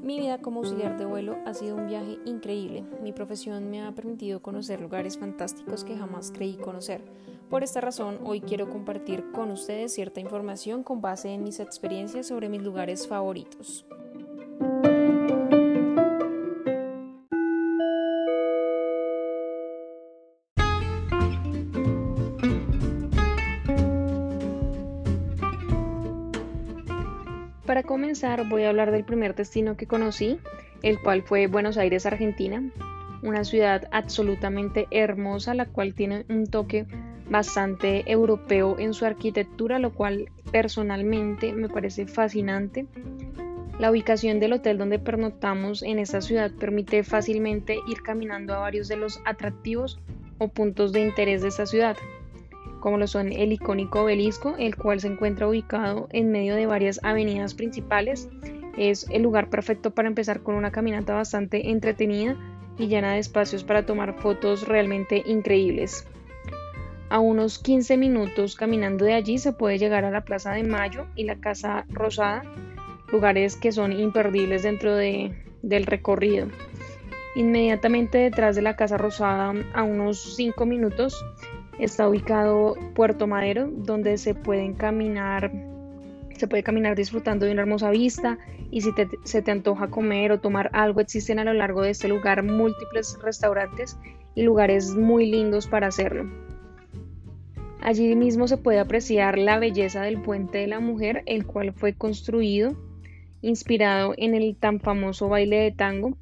Mi vida como auxiliar de vuelo ha sido un viaje increíble. Mi profesión me ha permitido conocer lugares fantásticos que jamás creí conocer. Por esta razón, hoy quiero compartir con ustedes cierta información con base en mis experiencias sobre mis lugares favoritos. Voy a hablar del primer destino que conocí, el cual fue Buenos Aires, Argentina, una ciudad absolutamente hermosa, la cual tiene un toque bastante europeo en su arquitectura, lo cual personalmente me parece fascinante. La ubicación del hotel donde pernoctamos en esta ciudad permite fácilmente ir caminando a varios de los atractivos o puntos de interés de esta ciudad como lo son el icónico obelisco, el cual se encuentra ubicado en medio de varias avenidas principales. Es el lugar perfecto para empezar con una caminata bastante entretenida y llena de espacios para tomar fotos realmente increíbles. A unos 15 minutos caminando de allí se puede llegar a la Plaza de Mayo y la Casa Rosada, lugares que son imperdibles dentro de, del recorrido. Inmediatamente detrás de la Casa Rosada, a unos 5 minutos, Está ubicado Puerto Madero, donde se pueden caminar, se puede caminar disfrutando de una hermosa vista y si se te antoja comer o tomar algo, existen a lo largo de este lugar múltiples restaurantes y lugares muy lindos para hacerlo. Allí mismo se puede apreciar la belleza del puente de la mujer, el cual fue construido inspirado en el tan famoso baile de tango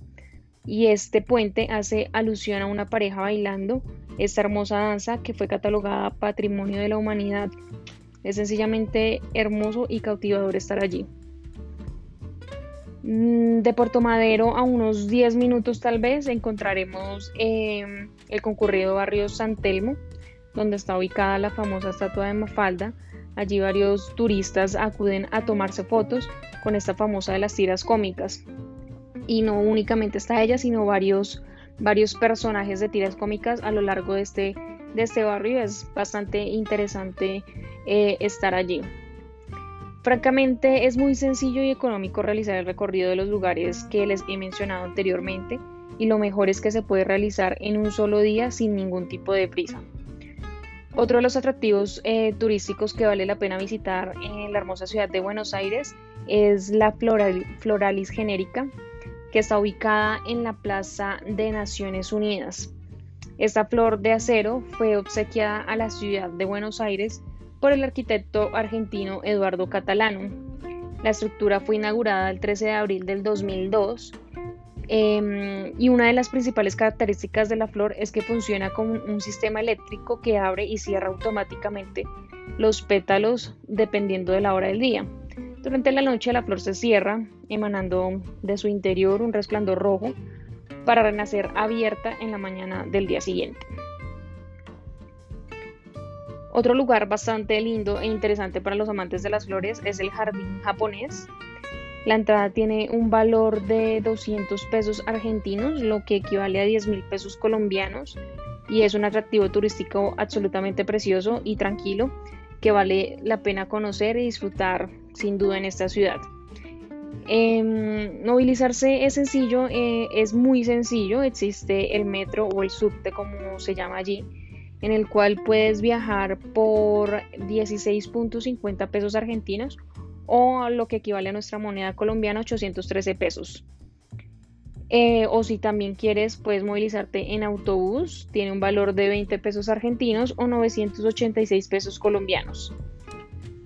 y este puente hace alusión a una pareja bailando esta hermosa danza que fue catalogada Patrimonio de la Humanidad. Es sencillamente hermoso y cautivador estar allí. Mm, de Puerto Madero a unos 10 minutos tal vez encontraremos em, el concurrido barrio San Telmo, donde está ubicada la famosa estatua de Mafalda. Allí varios turistas acuden a tomarse fotos con esta famosa de las tiras cómicas y no únicamente está ella, sino varios, varios personajes de tiras cómicas a lo largo de este, de este barrio. Es bastante interesante eh, estar allí. Francamente es muy sencillo y económico realizar el recorrido de los lugares que les he mencionado anteriormente y lo mejor es que se puede realizar en un solo día sin ningún tipo de prisa. Otro de los atractivos eh, turísticos que vale la pena visitar en la hermosa ciudad de Buenos Aires es la Floralis genérica, que está ubicada en la Plaza de Naciones Unidas. Esta flor de acero fue obsequiada a la ciudad de Buenos Aires por el arquitecto argentino Eduardo Catalano. La estructura fue inaugurada el 13 de abril del 2002 em, y una de las principales características de la flor es que funciona como un sistema eléctrico que abre y cierra automáticamente los pétalos dependiendo de la hora del día. Durante la noche la flor se cierra, emanando de su interior un resplandor rojo para renacer abierta en la mañana del día siguiente. Otro lugar bastante lindo e interesante para los amantes de las flores es el jardín japonés. La entrada tiene un valor de 200 pesos argentinos, lo que equivale a 10 mil pesos colombianos, y es un atractivo turístico absolutamente precioso y tranquilo que vale la pena conocer y disfrutar sin duda en esta ciudad. Em, movilizarse es sencillo, eh, es muy sencillo, existe el metro o el subte como se llama allí, en el cual puedes viajar por 16.50 pesos argentinos o lo que equivale a nuestra moneda colombiana 813 pesos. Eh, o si también quieres, puedes movilizarte en autobús, tiene un valor de 20 pesos argentinos o 986 pesos colombianos.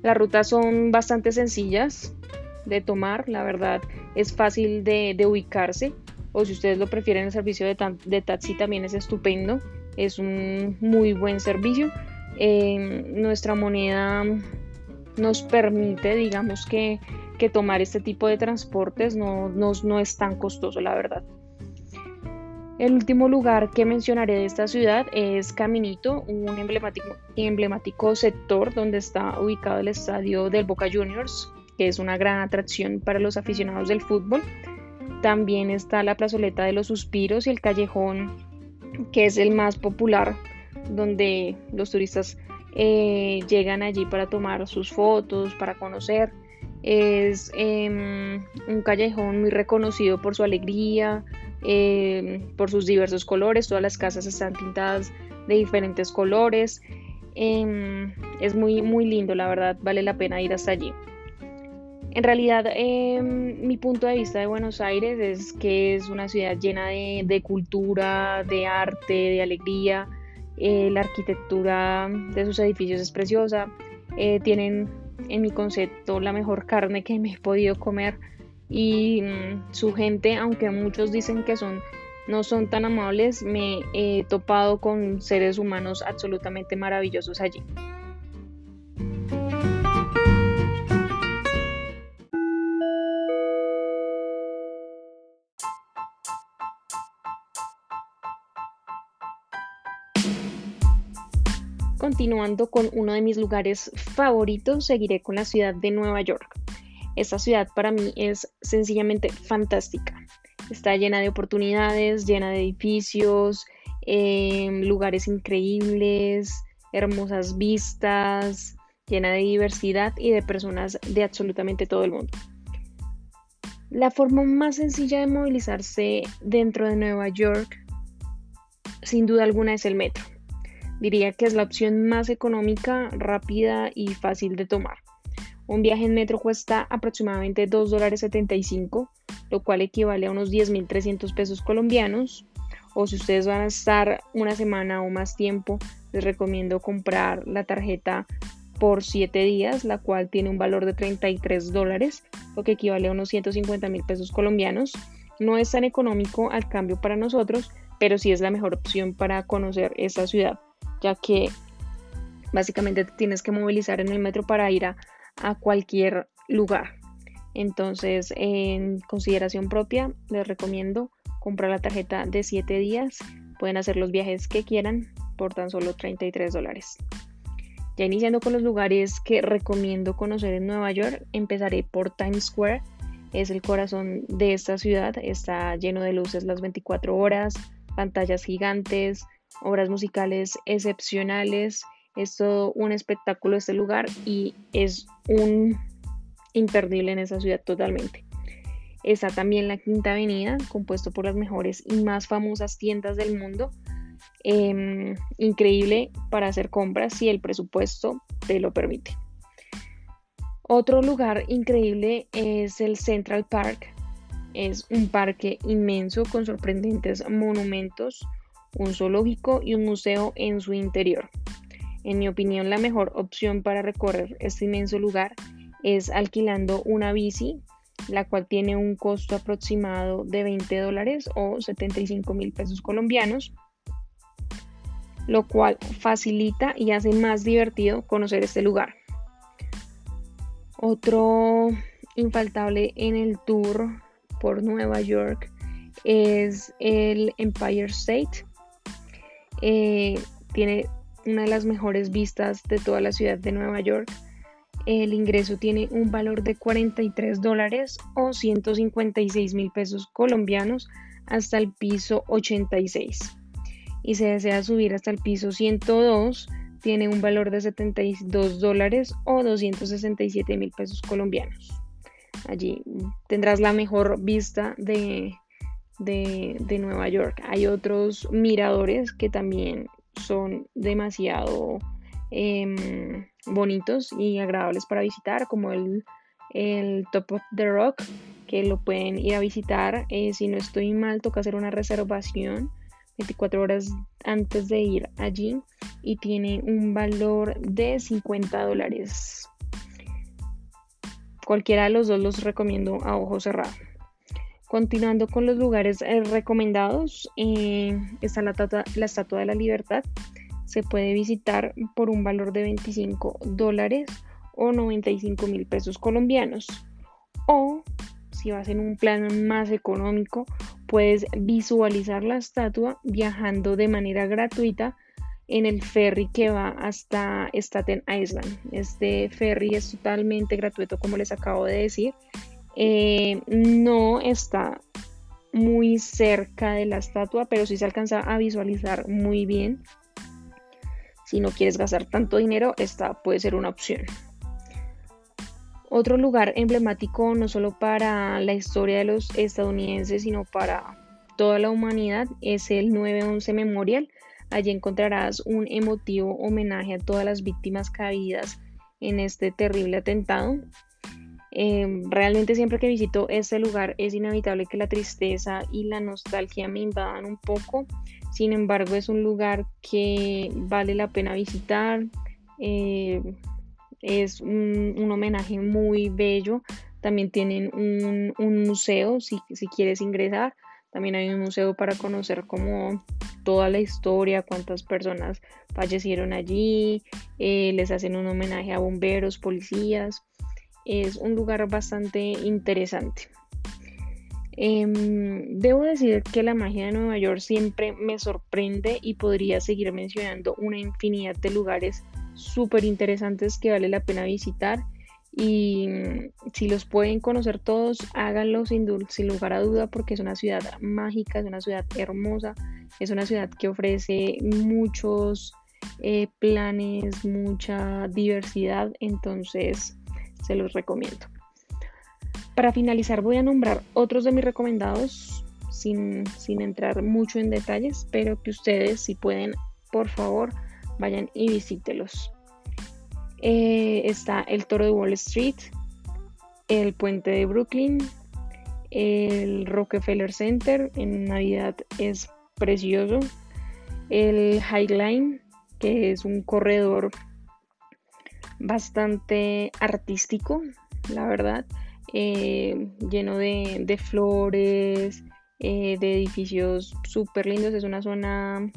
Las rutas son bastante sencillas de tomar, la verdad es fácil de, ubicarse. O si ustedes lo prefieren, el servicio de, taxi también es estupendo, es un muy buen servicio. Eh, nuestra moneda nos permite, digamos que que tomar este tipo de transportes no, no, es tan costoso, la verdad. El último lugar que mencionaré de esta ciudad es Caminito, un emblemático, emblemático sector donde está ubicado el estadio del Boca Juniors, que es una gran atracción para los aficionados del fútbol. También está la plazoleta de los suspiros y el callejón, que es el más popular, donde los turistas eh, llegan allí para tomar sus fotos, para conocer. Es em, un callejón muy reconocido por su alegría, em, por sus diversos colores. Todas las casas están pintadas de diferentes colores. Em, es muy, muy lindo, la verdad, vale la pena ir hasta allí. En realidad, mi punto de vista de Buenos Aires es que es una ciudad llena de cultura, de arte, de alegría, eh, la arquitectura de sus edificios es preciosa, eh, tienen en mi concepto la mejor carne que me he podido comer y mm, su gente, aunque muchos dicen que son no son tan amables, me he topado con seres humanos absolutamente maravillosos allí. Continuando con uno de mis lugares favoritos, seguiré con la ciudad de Nueva York. Esta ciudad para mí es sencillamente fantástica. Está llena de oportunidades, llena de edificios, em, lugares increíbles, hermosas vistas, llena de diversidad y de personas de absolutamente todo el mundo. La forma más sencilla de movilizarse dentro de Nueva York, sin duda alguna, es el metro. Diría que es la opción más económica, rápida y fácil de tomar. Un viaje en metro cuesta aproximadamente 2 dólares 75, lo cual equivale a unos 10.300 pesos colombianos. O si ustedes van a estar una semana o más tiempo, les recomiendo comprar la tarjeta por 7 días, la cual tiene un valor de 33 dólares, lo que equivale a unos 150 mil pesos colombianos. No es tan económico al cambio para nosotros, pero sí es la mejor opción para conocer esta ciudad ya que básicamente te tienes que movilizar en el metro para ir a, cualquier lugar. Entonces, en consideración propia, les recomiendo comprar la tarjeta de 7 días. Pueden hacer los viajes que quieran por tan solo 33 dólares. Ya iniciando con los lugares que recomiendo conocer en Nueva York, empezaré por Times Square. Es el corazón de esta ciudad, está lleno de luces las 24 horas, pantallas gigantes, obras musicales excepcionales. Es todo un espectáculo este lugar y es un imperdible en esa ciudad totalmente. Está también la Quinta Avenida, compuesto por las mejores y más famosas tiendas del mundo. Em, increíble para hacer compras si el presupuesto te lo permite. Otro lugar increíble es el Central Park. Es un parque inmenso con sorprendentes monumentos, un zoológico y un museo en su interior. En mi opinión, la mejor opción para recorrer este inmenso lugar es alquilando una bici, la cual tiene un costo aproximado de 20 dólares o 75 mil pesos colombianos, lo cual facilita y hace más divertido conocer este lugar. Otro infaltable en el tour por Nueva York es el Empire State, eh, tiene una de las mejores vistas de toda la ciudad de Nueva York. El ingreso tiene un valor de 43 dólares o 156 mil pesos colombianos hasta el piso 86. Y se desea subir hasta el piso 102, tiene un valor de 72 dólares o 267 mil pesos colombianos. Allí tendrás la mejor vista de, de, Nueva York. Hay otros miradores que también son demasiado em, bonitos y agradables para visitar, como el, Top of the Rock, que lo pueden ir a visitar. Eh, si no estoy mal, toca hacer una reservación 24 horas antes de ir allí y tiene un valor de 50 dólares. Cualquiera de los dos los recomiendo a ojo cerrado. Continuando con los lugares eh, recomendados, eh, está la, la, Estatua de la Libertad. Se puede visitar por un valor de 25 dólares o 95 mil pesos colombianos. O si vas en un plan más económico, puedes visualizar la estatua viajando de manera gratuita en el ferry que va hasta Staten Island. Este ferry es totalmente gratuito, como les acabo de decir, eh, no está muy cerca de la estatua, pero sí se alcanza a visualizar muy bien. si no quieres gastar tanto dinero, esta puede ser una opción. Otro lugar emblemático no solo para la historia de los estadounidenses, sino para toda la humanidad es el 911 Memorial. Allí encontrarás un emotivo homenaje a todas las víctimas caídas en este terrible atentado. Em, realmente siempre que visito este lugar es inevitable que la tristeza y la nostalgia me invadan un poco. Sin embargo, es un lugar que vale la pena visitar. Eh, es un, homenaje muy bello. También tienen un, museo si, si, quieres ingresar. También hay un museo para conocer como toda la historia, cuántas personas fallecieron allí. Eh, les hacen un homenaje a bomberos, policías. Es un lugar bastante interesante. Em, debo decir que la magia de Nueva York siempre me sorprende y podría seguir mencionando una infinidad de lugares súper interesantes que vale la pena visitar. Y mm, si los pueden conocer todos, háganlo sin, sin lugar a duda porque es una ciudad mágica, es una ciudad hermosa, es una ciudad que ofrece muchos eh, planes, mucha diversidad. Entonces, se los recomiendo. Para finalizar voy a nombrar otros de mis recomendados sin, entrar mucho en detalles, pero que ustedes si pueden, por favor, vayan y visítelos. Eh, está el Toro de Wall Street, el Puente de Brooklyn, el Rockefeller Center en Navidad es precioso, el High Line, que es un corredor bastante artístico, la verdad, eh, lleno de, flores, eh, de edificios súper lindos. Es una zona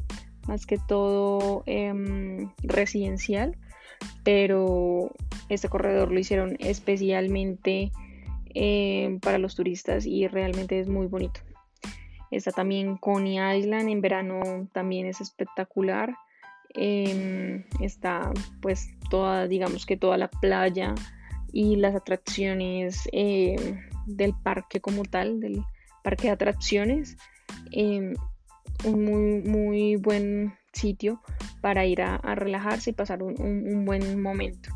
más que todo em, residencial, pero este corredor lo hicieron especialmente em, para los turistas y realmente es muy bonito. Está también Coney Island, en verano también es espectacular. Em, está pues toda, digamos que toda la playa y las atracciones em, del parque como tal, del parque de atracciones. Em, un muy, muy buen sitio para ir a, relajarse y pasar un, buen momento.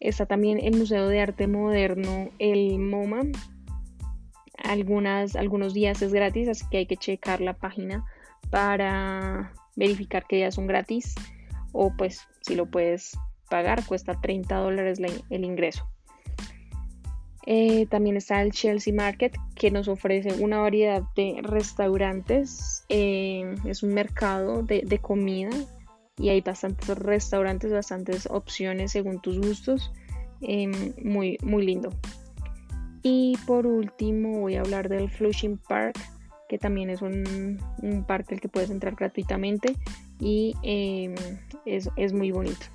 Está también el Museo de Arte Moderno, el MoMA. Algunas, algunos días es gratis, así que hay que checar la página para verificar que ya son gratis o pues si lo puedes pagar cuesta 30 dólares el ingreso. Eh, también está el Chelsea Market que nos ofrece una variedad de restaurantes. Eh, es un mercado de, comida y hay bastantes restaurantes, bastantes opciones según tus gustos. Eh, muy, muy lindo. Y por último voy a hablar del Flushing Park que también es un, parque al que puedes entrar gratuitamente y em, es, muy bonito.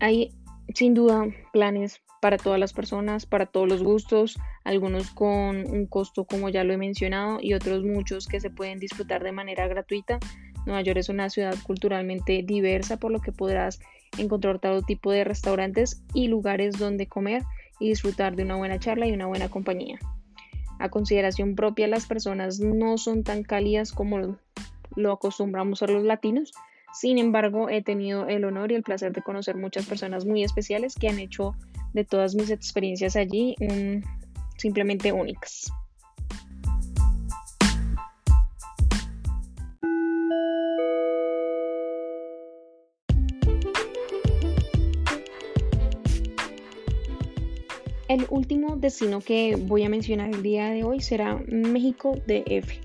Hay sin duda planes para todas las personas, para todos los gustos, algunos con un costo como ya lo he mencionado y otros muchos que se pueden disfrutar de manera gratuita. Nueva York es una ciudad culturalmente diversa por lo que podrás encontrar todo tipo de restaurantes y lugares donde comer y disfrutar de una buena charla y una buena compañía a consideración propia las personas no son tan cálidas como lo acostumbramos a los latinos. Sin embargo, he tenido el honor y el placer de conocer muchas personas muy especiales que han hecho de todas mis experiencias allí simplemente únicas. El último destino que voy a mencionar el día de hoy será México DF.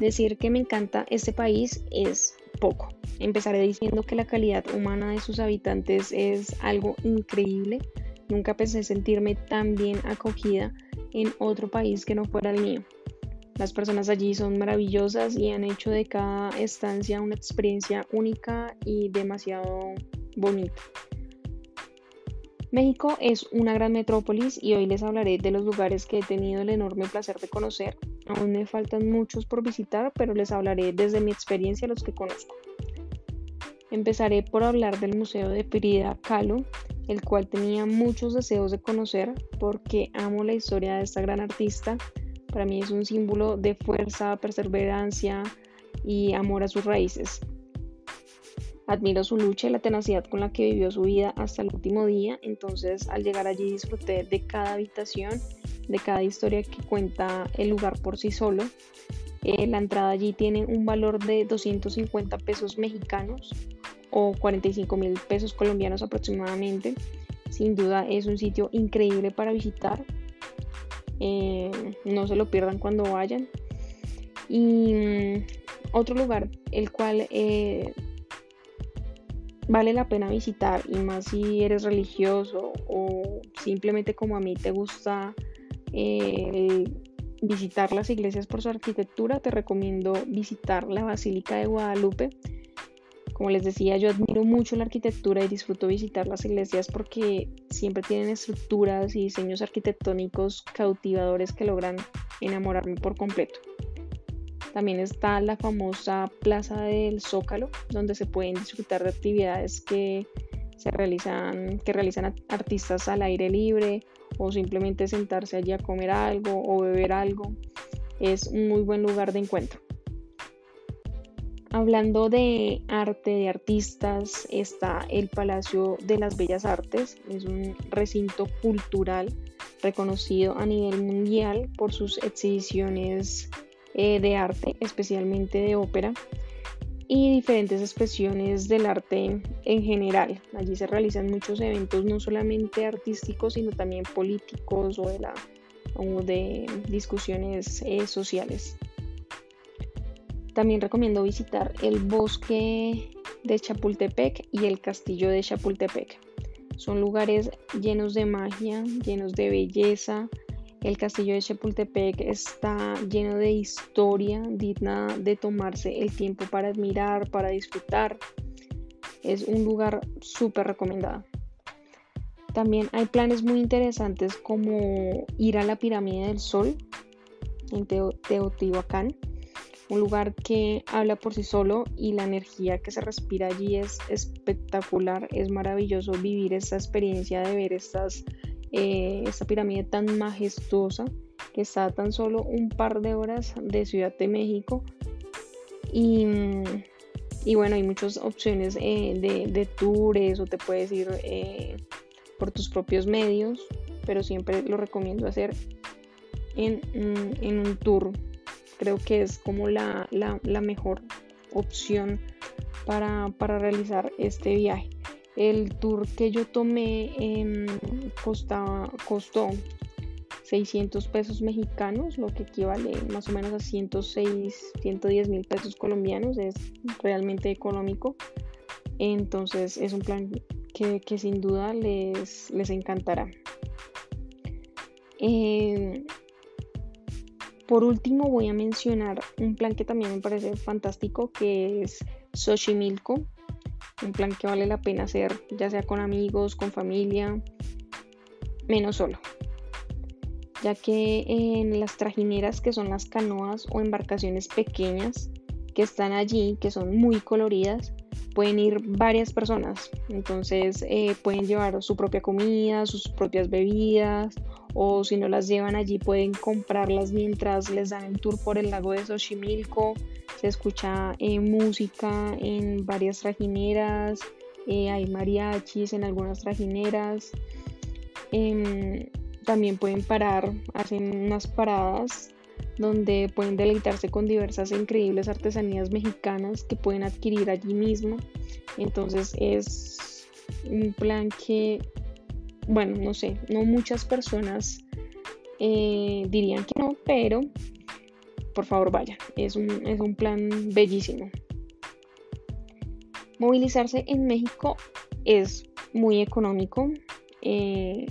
Decir que me encanta este país es poco. Empezaré diciendo que la calidad humana de sus habitantes es algo increíble. Nunca pensé sentirme tan bien acogida en otro país que no fuera el mío. Las personas allí son maravillosas y han hecho de cada estancia una experiencia única y demasiado bonita. México es una gran metrópolis y hoy les hablaré de los lugares que he tenido el enorme placer de conocer. Aún me faltan muchos por visitar, pero les hablaré desde mi experiencia los que conozco. Empezaré por hablar del Museo de Frida Kahlo, el cual tenía muchos deseos de conocer porque amo la historia de esta gran artista. Para mí es un símbolo de fuerza, perseverancia y amor a sus raíces. Admiro su lucha y la tenacidad con la que vivió su vida hasta el último día, entonces al llegar allí disfruté de cada habitación, de cada historia que cuenta el lugar por sí solo. Eh, la entrada allí tiene un valor de 250 pesos mexicanos o 45 mil pesos colombianos aproximadamente. Sin duda es un sitio increíble para visitar. Eh, no se lo pierdan cuando vayan. Y mm, otro lugar, el cual eh, vale la pena visitar, y más si eres religioso o simplemente como a mí te gusta eh, visitar las iglesias por su arquitectura, te recomiendo visitar la Basílica de Guadalupe. Como les decía, yo admiro mucho la arquitectura y disfruto visitar las iglesias porque siempre tienen estructuras y diseños arquitectónicos cautivadores que logran enamorarme por completo. También está la famosa Plaza del Zócalo, donde se pueden disfrutar de actividades que se realizan, que realizan artistas al aire libre o simplemente sentarse allí a comer algo o beber algo. Es un muy buen lugar de encuentro. Hablando de arte, de artistas, está el Palacio de las Bellas Artes. Es un recinto cultural reconocido a nivel mundial por sus exhibiciones eh, de arte, especialmente de ópera, y diferentes expresiones del arte en general. Allí se realizan muchos eventos, no solamente artísticos, sino también políticos o de, la, de discusiones eh, sociales. También recomiendo visitar el bosque de Chapultepec y el castillo de Chapultepec. Son lugares llenos de magia, llenos de belleza, el castillo de Chapultepec está lleno de historia digna de tomarse el tiempo para admirar, para disfrutar. Es un lugar súper recomendado. También hay planes muy interesantes como ir a la pirámide del Sol en Teotihuacán, un lugar que habla por sí solo y la energía que se respira allí es espectacular, es maravilloso vivir esta experiencia de ver estas eh, esta pirámide tan majestuosa que está tan solo un par de horas de Ciudad de México. Y, bueno, hay muchas opciones eh, de, tours o te puedes ir eh, por tus propios medios, pero siempre lo recomiendo hacer en, un tour. Creo que es como la, mejor opción para, para realizar este viaje. El tour que yo tomé costó 600 pesos mexicanos, lo que equivale más o menos a 106, 110 mil pesos colombianos. Es realmente económico. Entonces es un plan que, sin duda les, les encantará. Em, por último voy a mencionar un plan que también me parece fantástico, que es Xochimilco un plan que vale la pena hacer, ya sea con amigos, con familia, menos solo. Ya que en las trajineras, que son las canoas o embarcaciones pequeñas que están allí, que son muy coloridas, pueden ir varias personas. Entonces eh, pueden llevar su propia comida, sus propias bebidas, o si no las llevan allí pueden comprarlas mientras les dan el tour por el lago de Xochimilco se escucha eh, música en varias trajineras, eh, hay mariachis en algunas trajineras. Em, también pueden parar, hacen unas paradas donde pueden deleitarse con diversas e increíbles artesanías mexicanas que pueden adquirir allí mismo. Entonces es un plan que, bueno, no sé, no muchas personas eh, dirían que no, pero por favor vaya, es un, plan bellísimo. Movilizarse en México es muy económico. Eh,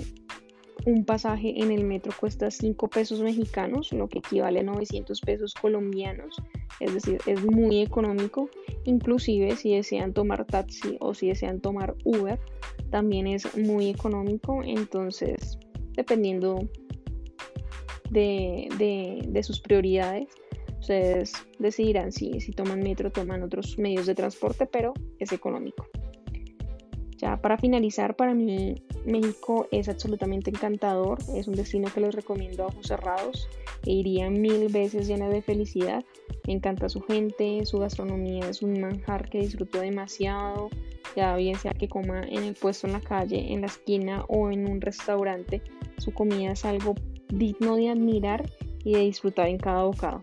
un pasaje en el metro cuesta 5 pesos mexicanos, lo que equivale a 900 pesos colombianos. Es decir, es muy económico. Inclusive si desean tomar taxi o si desean tomar Uber, también es muy económico. Entonces, dependiendo de, sus prioridades. Ustedes decidirán si, si toman metro, toman otros medios de transporte, pero es económico. Ya para finalizar, para mí México es absolutamente encantador, es un destino que les recomiendo a ojos cerrados e iría mil veces llena de felicidad. Me encanta su gente, su gastronomía es un manjar que disfruto demasiado, ya bien sea que coma en el puesto en la calle, en la esquina o en un restaurante, su comida es algo digno de admirar y de disfrutar en cada bocado.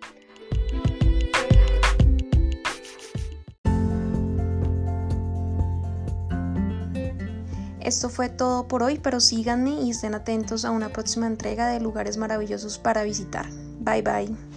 Esto fue todo por hoy, pero síganme y estén atentos a una próxima entrega de lugares maravillosos para visitar. Bye bye.